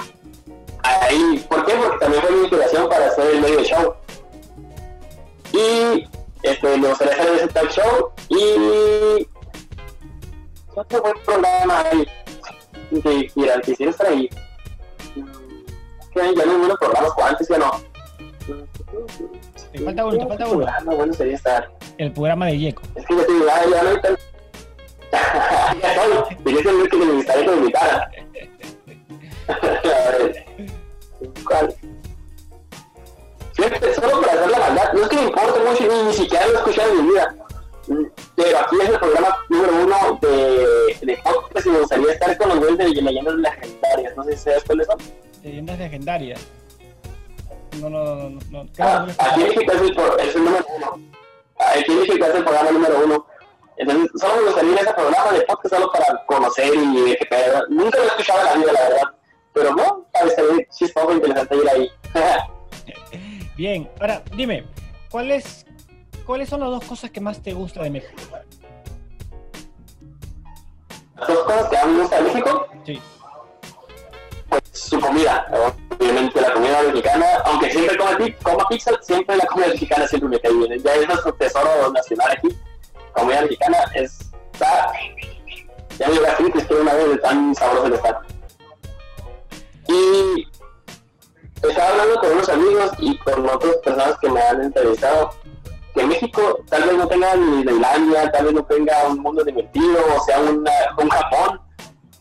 [SPEAKER 3] ahí, ¿por qué? Porque también fue mi inspiración para hacer el medio show. Y este, me gustaría hacer ese talk show y otro buen programa ahí. Que mira, quisiera estar ahí. Que ya no buenos programas como antes ya no.
[SPEAKER 2] Te falta uno, te falta uno.
[SPEAKER 3] Programa bueno sería estar.
[SPEAKER 2] El programa de Yeco.
[SPEAKER 3] Es que yo te digo, ya, ya no hay tan ya estoy, diría que que me gustaría que me invitaran ¿cuál? Fíjate, solo para hacer la maldad, no es que me importe mucho, ni, ni siquiera lo he escuchado en mi vida. Pero aquí es el programa número uno de, de podcast y me gustaría estar con los güeyes de leyendas legendarias. No sé si sabes cuáles son.
[SPEAKER 2] Leyendas legendarias. No, no, no, no.
[SPEAKER 3] Ah, aquí en México es el, es el número uno. Aquí en México es el programa número uno. Entonces, solo me gustaría ese programa de podcast solo para conocer y ver qué pedo. Nunca lo he escuchado en la vida, la verdad. Pero no, parece chistoso e interesante ir ahí.
[SPEAKER 2] Bien, ahora dime, ¿cuáles, ¿cuáles son las dos cosas que más te gusta de México?
[SPEAKER 3] Las dos cosas que mí me gusta de México,
[SPEAKER 2] Sí.
[SPEAKER 3] pues su comida. Obviamente la comida mexicana, aunque siempre coma, pi- coma pizza, siempre la comida mexicana siempre me cae bien. Ya es nuestro tesoro nacional aquí. Comida mexicana es... Está, ya me iba a decir que estoy una vez de tan sabroso que está. Y estaba hablando con unos amigos y con otras personas que me han entrevistado que México tal vez no tenga ni Islandia, tal vez no tenga un mundo divertido, o sea, una, un Japón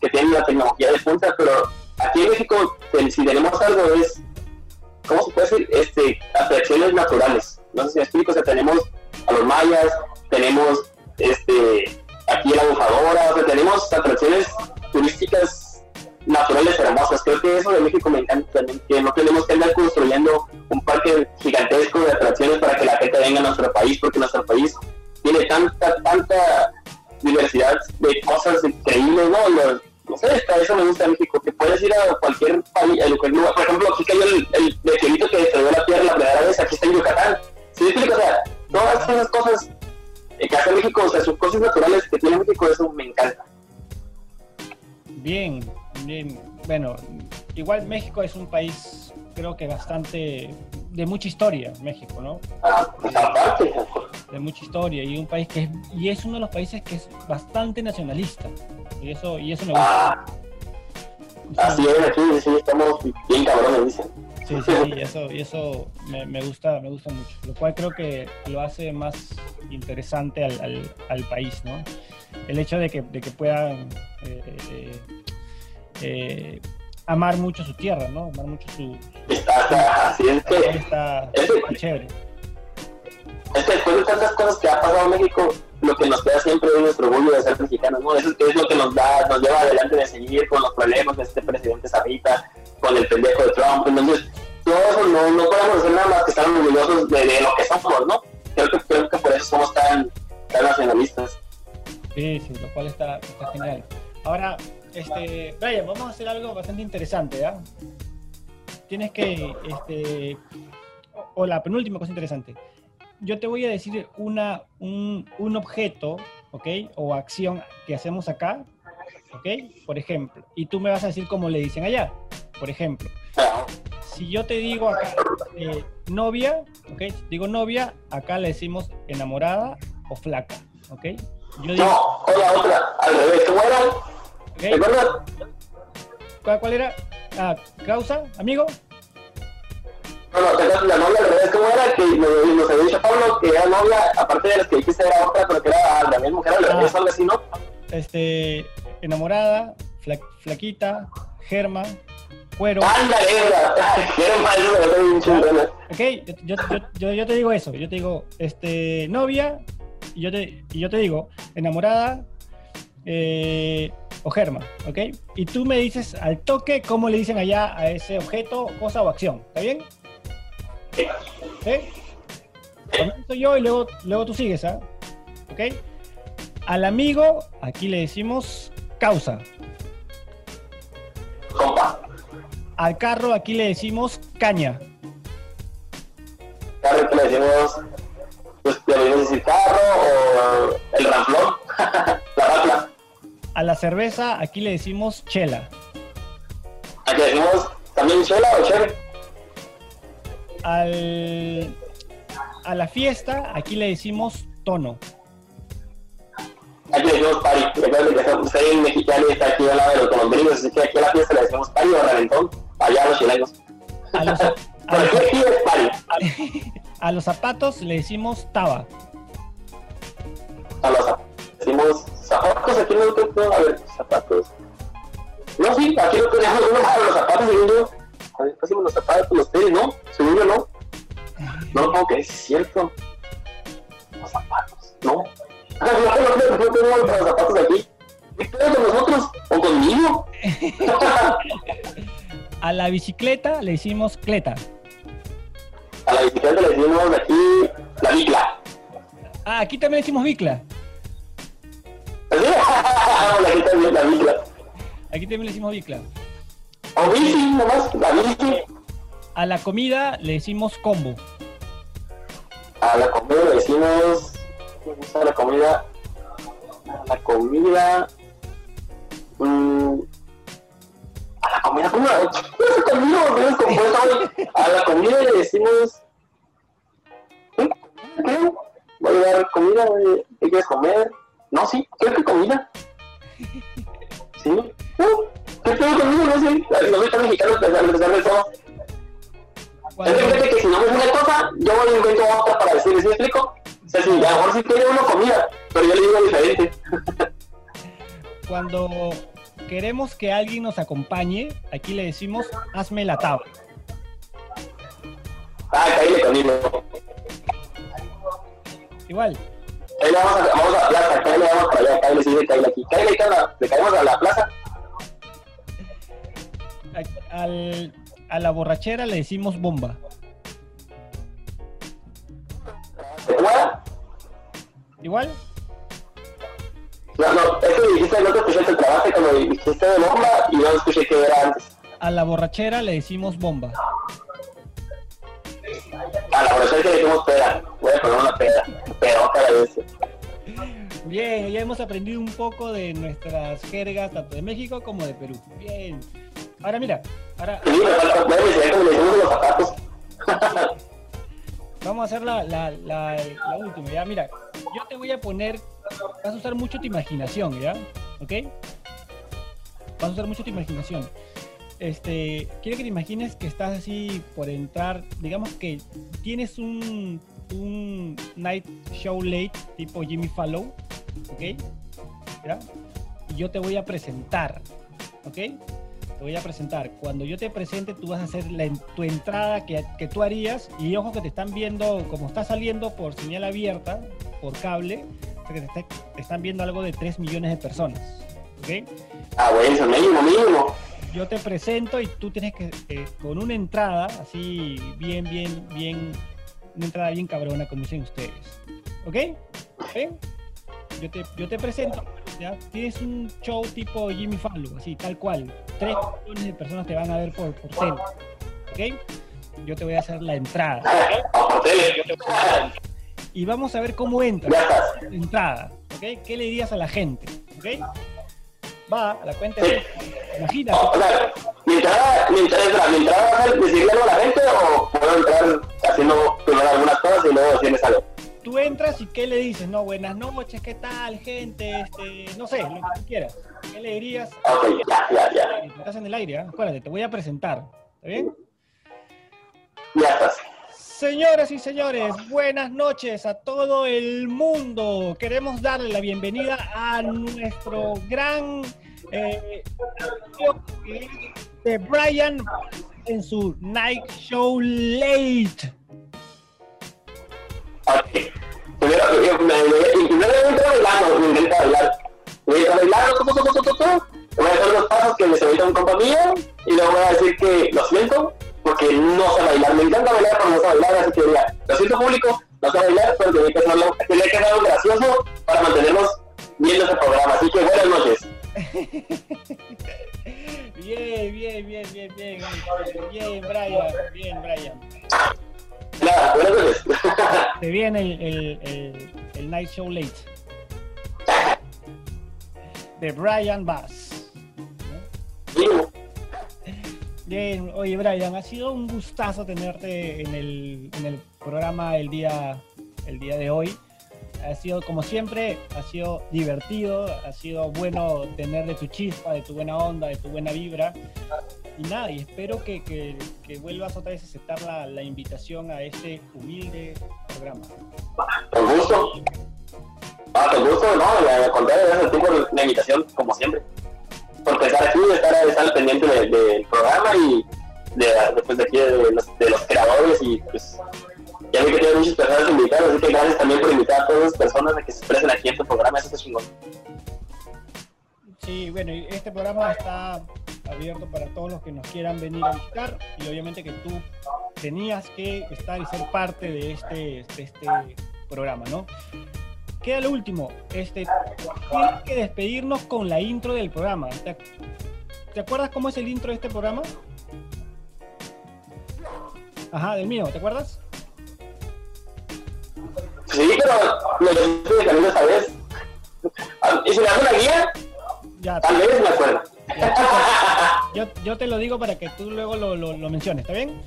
[SPEAKER 3] que tiene la tecnología de punta, pero aquí en México, si tenemos algo es, ¿cómo se puede decir? Este, atracciones naturales. No sé si explico, o sea, tenemos a los mayas, tenemos este, aquí la bufadora, o sea, tenemos atracciones turísticas naturales hermosas. Creo que eso de México me encanta también, que no tenemos que andar construyendo un parque gigantesco de atracciones para que la gente venga a nuestro país, porque nuestro país tiene tanta, tanta diversidad de cosas increíbles, ¿no? Lo- no sé, hasta eso me gusta México, que puedes ir a cualquier país, a cualquier lugar. por ejemplo, aquí cayó el, el meteorito que destruyó la Tierra la primera vez, aquí está en Yucatán. ¿Sí explico? O sea, todas esas cosas eh, que hace México, o sea, sus cosas naturales que tiene México, eso me encanta.
[SPEAKER 2] Bien. Bueno, igual México es un país, creo que bastante de mucha historia, México, ¿no?
[SPEAKER 3] Aparte,
[SPEAKER 2] De mucha historia y un país que es, y es uno de los países que es bastante nacionalista. Y eso, y eso me gusta.
[SPEAKER 3] ah, así es, aquí sí estamos bien cabrones, dicen.
[SPEAKER 2] Sí, sí, sí, y eso, y eso me, me gusta, me gusta mucho. Lo cual creo que lo hace más interesante al, al, al país, ¿no? El hecho de que, de que puedan eh, eh, eh, amar mucho su tierra, ¿no? Amar mucho su,
[SPEAKER 3] así es que
[SPEAKER 2] está, está chévere.
[SPEAKER 3] es que después de tantas cosas que ha pasado en México, lo que nos queda siempre es nuestro orgullo de ser mexicanos, ¿no? Eso es lo que nos da, nos lleva adelante de seguir con los problemas de este presidente Sarita, con el pendejo de Trump. Entonces, todo eso no, no podemos hacer nada más que estar orgullosos de, de lo que somos, ¿no? Creo que, creo que por eso somos tan, tan nacionalistas.
[SPEAKER 2] Sí, sí, lo cual está, está genial. Ahora, este, Brian, vamos a hacer algo bastante interesante, ¿ya? Tienes que, este, o, la penúltima cosa interesante. Yo te voy a decir una, un, un objeto, ¿ok? O acción que hacemos acá, ¿ok? Por ejemplo, y tú me vas a decir cómo le dicen allá. Por ejemplo,
[SPEAKER 3] Ah,
[SPEAKER 2] si yo te digo acá eh, novia, ¿ok? Digo novia, acá le decimos enamorada o flaca, ¿ok?
[SPEAKER 3] No, o la otra, al revés.
[SPEAKER 2] ¿Ok?
[SPEAKER 3] ¿Recuerdas?
[SPEAKER 2] ¿Cuál, cuál era? Ah, causa, amigo.
[SPEAKER 3] No, no, la novia al revés, ¿cómo era? Que nos, había dicho Pablo que era novia, aparte de las que dijiste era otra, pero que era la misma mujer revés,
[SPEAKER 2] Ah.
[SPEAKER 3] algo así, ¿no?
[SPEAKER 2] Este, enamorada, fla- flaquita, germa, cuero.
[SPEAKER 3] Ándale, bien chingona.
[SPEAKER 2] Ok, yo, yo, yo, yo- yo te digo eso. Yo te digo, este, novia, y yo te, y yo te digo, enamorada eh, o germa, ¿ok? Y tú me dices al toque cómo le dicen allá a ese objeto, cosa o acción. ¿Está bien? ¿Sí? Comienzo yo y luego, luego tú sigues, ¿ah? ¿Ok? Al amigo, aquí le decimos causa.
[SPEAKER 3] Compa,
[SPEAKER 2] Al carro, aquí le decimos caña.
[SPEAKER 3] carro le decimos, pues decir carro o el ramplón, la rapla.
[SPEAKER 2] A la cerveza, aquí le decimos chela.
[SPEAKER 3] Aquí le decimos también chela o chévere.
[SPEAKER 2] Al, a la fiesta, aquí le decimos tono.
[SPEAKER 3] Aquí le decimos pari. Recuerden que estoy en Mexicali y está aquí al lado de los colombinos, así que aquí a la fiesta le decimos pari o reventón, allá a los chilenos.
[SPEAKER 2] A los, a a los zapatos le decimos taba.
[SPEAKER 3] A los zap- decimos zapatos, aquí no tengo, a ver, zapatos. No, sí, aquí no tenemos uno para los zapatos, según yo. A ver, los zapatos, los tenis, ¿no? Según yo, no. No lo puedo creer, es cierto. Los zapatos, ¿no? No, no, no, los zapatos aquí. ¿Qué con nosotros? ¿O conmigo?
[SPEAKER 2] A la bicicleta le decimos cleta.
[SPEAKER 3] A la bicicleta le decimos aquí la bicla.
[SPEAKER 2] Ah, aquí también le decimos bicla. Aquí también le decimos bicla.
[SPEAKER 3] O bici, nomás, la bici.
[SPEAKER 2] A la comida le decimos combo.
[SPEAKER 3] A la comida le decimos. Me gusta la comida. A la comida. mm, a la comida, ¿cómo la ¿Qué? ¿Qué? A la comida le decimos. ¿Qué? ¿Qué? Voy a dar comida, ¿qué quieres comer? No, sí, creo que comida. ¿Sí? ¿No? ¿Qué pedo conmigo? No sé. No soy tan mexicano a pesar de todo. Es que fíjate que si no me una cosa, yo voy a invento otra para decir, ¿sí me explico? O sea, si a lo mejor sí tiene uno comida, pero yo le digo diferente.
[SPEAKER 2] cuando queremos que alguien nos acompañe, aquí le decimos, hazme la tabla.
[SPEAKER 3] Ah, cállate conmigo.
[SPEAKER 2] Igual,
[SPEAKER 3] Ahí le vamos a, vamos a la plaza, cállate, vamos para allá, sí, cállate aquí. Le caemos a la plaza.
[SPEAKER 2] a, al- a la borrachera le decimos bomba.
[SPEAKER 3] ¿Se pueda?
[SPEAKER 2] Igual,
[SPEAKER 3] No, no, es que dijiste, no te escuché el trabajo cuando dijiste de bomba y no escuché qué era antes.
[SPEAKER 2] a la borrachera le decimos bomba.
[SPEAKER 3] A la que le dijimos peda. Voy a poner una peda. Vez.
[SPEAKER 2] Bien, ya hemos aprendido un poco de nuestras jergas, tanto de México como de Perú. Bien. Ahora mira, ahora
[SPEAKER 3] Sí, me falta, los zapatos.
[SPEAKER 2] vamos a hacer la, la, la, la última, ¿ya? Mira, yo te voy a poner, vas a usar mucho tu imaginación, ¿ya? ¿Ok? Vas a usar mucho tu imaginación. Este, quiero que te imagines que estás así por entrar, digamos que tienes un, un night show late tipo Jimmy Fallon, ¿ok? ¿Ya? Y yo te voy a presentar, ¿ok? Te voy a presentar. Cuando yo te presente, tú vas a hacer la, tu entrada que, que tú harías. Y ojo que te están viendo, como está saliendo por señal abierta, por cable, o sea que te, está- te están viendo algo de 3 millones de personas. ¿Ok?
[SPEAKER 3] Ah, bueno, mínimo, mínimo.
[SPEAKER 2] Yo te presento y tú tienes que, eh, con una entrada, así, bien, bien, bien, una entrada bien cabrona, como dicen ustedes. ¿Ok? ¿Ok? Yo te, yo te presento, ¿ya? Tienes un show tipo Jimmy Fallon, así, tal cual. Tres millones de personas te van a ver por, por tele. ¿Ok? Yo te voy a hacer la entrada. Y vamos a ver cómo entra. La entrada. ¿Ok? ¿Qué le dirías a la gente? ¿Ok? Va a la cuenta de... Imagínate.
[SPEAKER 3] O sea, mi entrada, mi entrada, entra- mi entrada va a ser decirle algo a la gente o puedo entrar haciendo primero algunas cosas y luego decirles algo.
[SPEAKER 2] tú entras y qué le dices, no, buenas noches, ¿qué tal, gente? Este, no sé, lo que tú quieras. ¿Qué le dirías?
[SPEAKER 3] Ok, ya, ya, ya.
[SPEAKER 2] Estás en el aire, ¿ah? acuérdate, te voy a presentar. ¿Está bien?
[SPEAKER 3] Ya estás.
[SPEAKER 2] Señoras y señores, buenas noches a todo el mundo. Queremos darle la bienvenida a nuestro gran eh, de Brian en su Night Show Late.
[SPEAKER 3] Primero, yo- me, me, y primero entrar bailando, me intenta bailar. Voy a bailando, tu, voy a hacer unos pasos que me se ahorita un compa y luego voy a decir que lo siento porque no sé bailar. Me encanta bailar, pero no sé bailar, así que diría, lo siento público, no sé bailar, pero tenía que hacerlo, tenía hacer gracioso para mantenernos viendo ese programa. Así que buenas noches.
[SPEAKER 2] Bien, bien, bien, bien, bien. Bien, Brian, bien, Brian.
[SPEAKER 3] Nada, buenas noches.
[SPEAKER 2] Se viene el, el, el, el Night Show Late. De Brian Bass. Bien, oye Brian, ha sido un gustazo tenerte en el, en el programa el día, el día de hoy. Ha sido, como siempre, ha sido divertido, ha sido bueno tener de tu chispa, de tu buena onda, de tu buena vibra. Y nada, y espero que, que- que vuelvas otra vez a aceptar la, la invitación a este humilde programa.
[SPEAKER 3] Con gusto. Ah, con gusto, no, al contrario, gracias a ti por la invitación, como siempre. Por estar aquí, estar, estar pendiente de- del programa y de, después de aquí de los, de los creadores y pues ya vi que tiene muchas personas invitadas, así que gracias también por invitar a todas las personas a que se expresen aquí en tu programa, eso está chingón.
[SPEAKER 2] Sí, bueno, este programa está abierto para todos los que nos quieran venir a visitar y obviamente que tú tenías que estar y ser parte de este, este programa, ¿no? Queda lo último, este, tienes que despedirnos con la intro del programa. ¿Te, te acuerdas cómo es el intro de este programa? Ajá, del mío, ¿te acuerdas?
[SPEAKER 3] Sí, pero me lo hice de camino esta vez. Ah, Y si me das una guía,
[SPEAKER 2] Ya,
[SPEAKER 3] tal vez me acuerdo.
[SPEAKER 2] ya, yo, yo te lo digo para que tú luego lo, lo, lo menciones, ¿está bien?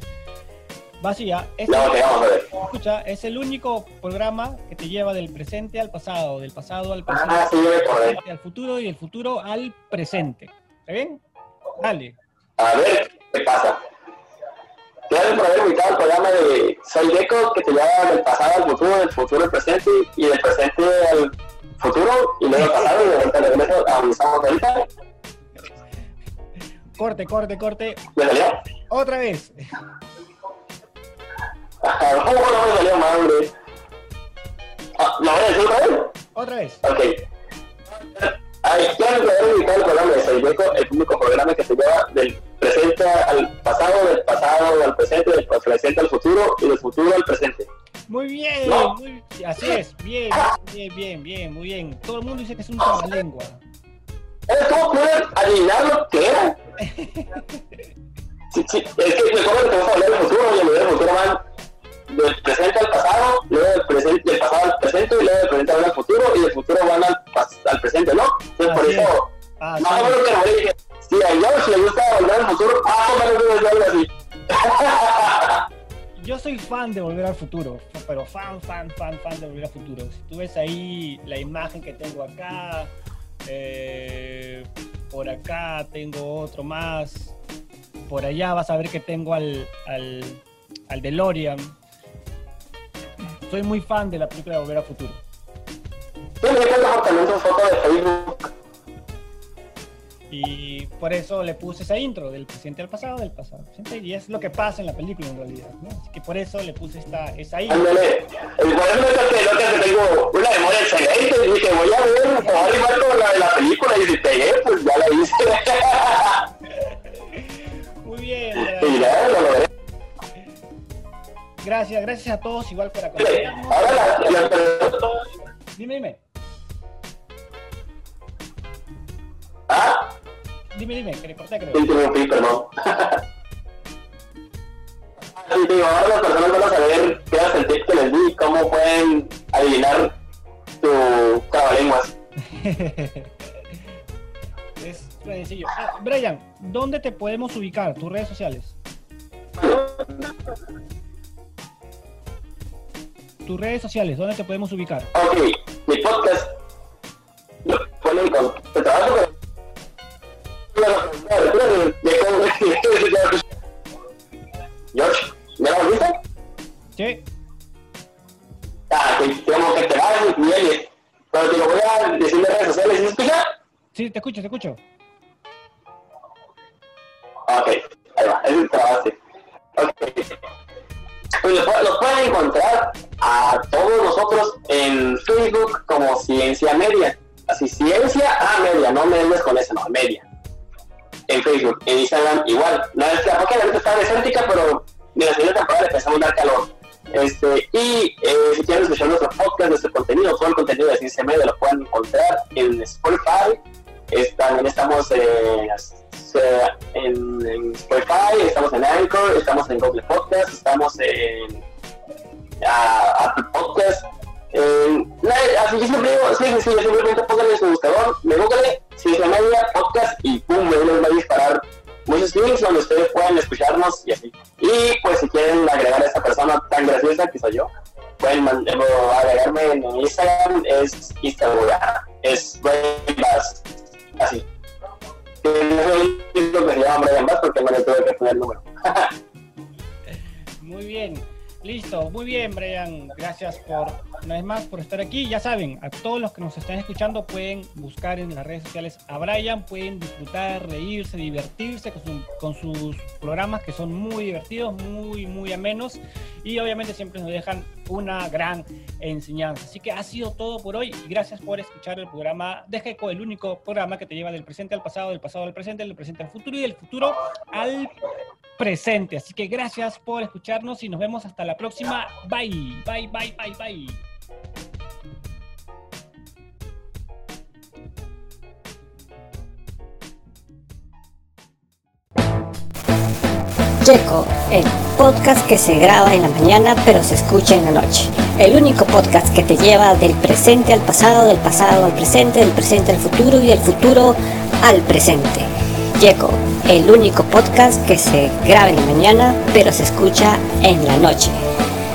[SPEAKER 2] Va así, ya. Este-
[SPEAKER 3] No, a ver.
[SPEAKER 2] escucha, es el único programa que te lleva del presente al pasado, del pasado al presente,
[SPEAKER 3] Ah, sí, acordé.
[SPEAKER 2] al futuro y del futuro al presente. ¿Está bien? Dale.
[SPEAKER 3] A ver, ¿qué pasa? Gracias por haber invitado al programa de Soy Deco, que te lleva del pasado al futuro, del futuro al presente y del presente al futuro y luego al pasado y de vuelta al regreso a donde estamos ahorita.
[SPEAKER 2] Corte, corte, corte.
[SPEAKER 3] ¿Me salió?
[SPEAKER 2] Otra vez.
[SPEAKER 3] ¿Cómo no me salió mal, hombre? Ah, ¿Lo voy a decir otra vez?
[SPEAKER 2] Otra vez.
[SPEAKER 3] Ok. Ay, quiero poder invitar al programa de Soy Deco, el único programa que se lleva del presente al pasado, del pasado al presente, del presente al futuro y del futuro al presente.
[SPEAKER 2] Muy bien,
[SPEAKER 3] No.
[SPEAKER 2] muy, así es, bien, bien, bien, bien, muy bien. Todo el mundo dice que es un lengua.
[SPEAKER 3] ¿Sabes cómo pude adivinar lo que era? Sí, sí, es que recuerdo que te vamos a hablar del futuro y en del futuro van del presente al pasado, luego del, presente, del pasado al presente y luego del presente al futuro y del futuro van al, al presente, ¿no? Entonces por
[SPEAKER 2] Así
[SPEAKER 3] eso,
[SPEAKER 2] Ah,
[SPEAKER 3] más o menos que lo dije, si a George le gusta volver al futuro, más o menos algo así.
[SPEAKER 2] Yo soy fan de Volver al Futuro, pero fan, fan, fan, fan de Volver al Futuro. Si tú ves ahí la imagen que tengo acá, eh, por acá tengo otro más, por allá vas a ver que tengo al, al, al DeLorean. Soy muy fan de la película de Volver al Futuro.
[SPEAKER 3] Yo me encuentro también su foto de Facebook.
[SPEAKER 2] Y por eso le puse esa intro del presente al pasado, del pasado al presente, y es lo que pasa en la película en realidad. ¿no? Así que por eso le puse esta, esa intro.
[SPEAKER 3] Ándale. El cuaderno es que lo que tengo una memoria excelente y dije, voy a ver, me voy a con la de la película y si pegué, pues ya la hice.
[SPEAKER 2] Muy bien,
[SPEAKER 3] y ya lo logré.
[SPEAKER 2] gracias, gracias a todos igual por acompañarnos.
[SPEAKER 3] Ahora la.
[SPEAKER 2] Dime, dime,
[SPEAKER 3] Ah,
[SPEAKER 2] dime, dime, que le corté creo.
[SPEAKER 3] te interrumpí, perdón. Sí, digo, ahora las personas van a saber qué era el tip que les di y cómo pueden adivinar tu trabalenguas.
[SPEAKER 2] es sencillo. Ah, Brian, ¿dónde te podemos ubicar? Tus redes sociales. Tus redes sociales, ¿dónde te podemos ubicar?
[SPEAKER 3] Ok, mi podcast lo ponen con George, ¿me lo visto?
[SPEAKER 2] ¿Sí?
[SPEAKER 3] Ah, que tengo que esperar bien, pero te lo voy a decir en redes sociales, ¿sí se escucha?
[SPEAKER 2] Sí, te escucho, te escucho.
[SPEAKER 3] Ok, ahí va, es el trabajo. Ok. Pues los, pu- los pueden encontrar a todos nosotros en Facebook como Ciencia Media. Así, Ciencia A Media, no medias con ese, no, Media. En Facebook, en Instagram igual. No es que la gente está desértica, pero de la segunda temporada empezamos a dar calor. Este, y eh, si quieren escuchar nuestro podcast, nuestro contenido, todo el contenido de Ciencia lo pueden encontrar en Spotify. También estamos eh, eh, en, en Spotify, estamos en Anchor, estamos en Google Podcast, estamos en Apple Podcast. Eh, nada, así que siempre digo, sí, sí, sí, simplemente pónganle en su buscador de Google, Ciencia Media, Podcast y pum, ahí les va a disparar muchos links donde ustedes puedan escucharnos y así. Y pues si quieren agregar a esta persona tan graciosa que soy yo, pueden agregarme en Instagram, es Instagram, es Bass, así. No es lo que se llama Brian Bass porque me le tuve que poner el número.
[SPEAKER 2] Muy bien. Listo, muy bien, Brian. Gracias por, una vez más, por estar aquí. Ya saben, a todos los que nos están escuchando pueden buscar en las redes sociales a Brian, pueden disfrutar, reírse, divertirse con, su- con sus programas que son muy divertidos, muy, muy amenos y obviamente siempre nos dejan una gran enseñanza. Así que ha sido todo por hoy gracias por escuchar el programa de GECO, el único programa que te lleva del presente al pasado, del pasado al presente, del presente al futuro y del futuro al presente. Así que gracias por escucharnos y nos vemos hasta la próxima. Bye, bye, bye, bye, bye.
[SPEAKER 1] Checo, el podcast que se graba en la mañana pero se escucha en la noche. El único podcast que te lleva del presente al pasado, del pasado al presente, del presente al futuro y del futuro al presente. El único podcast que se graba en la mañana pero se escucha en la noche.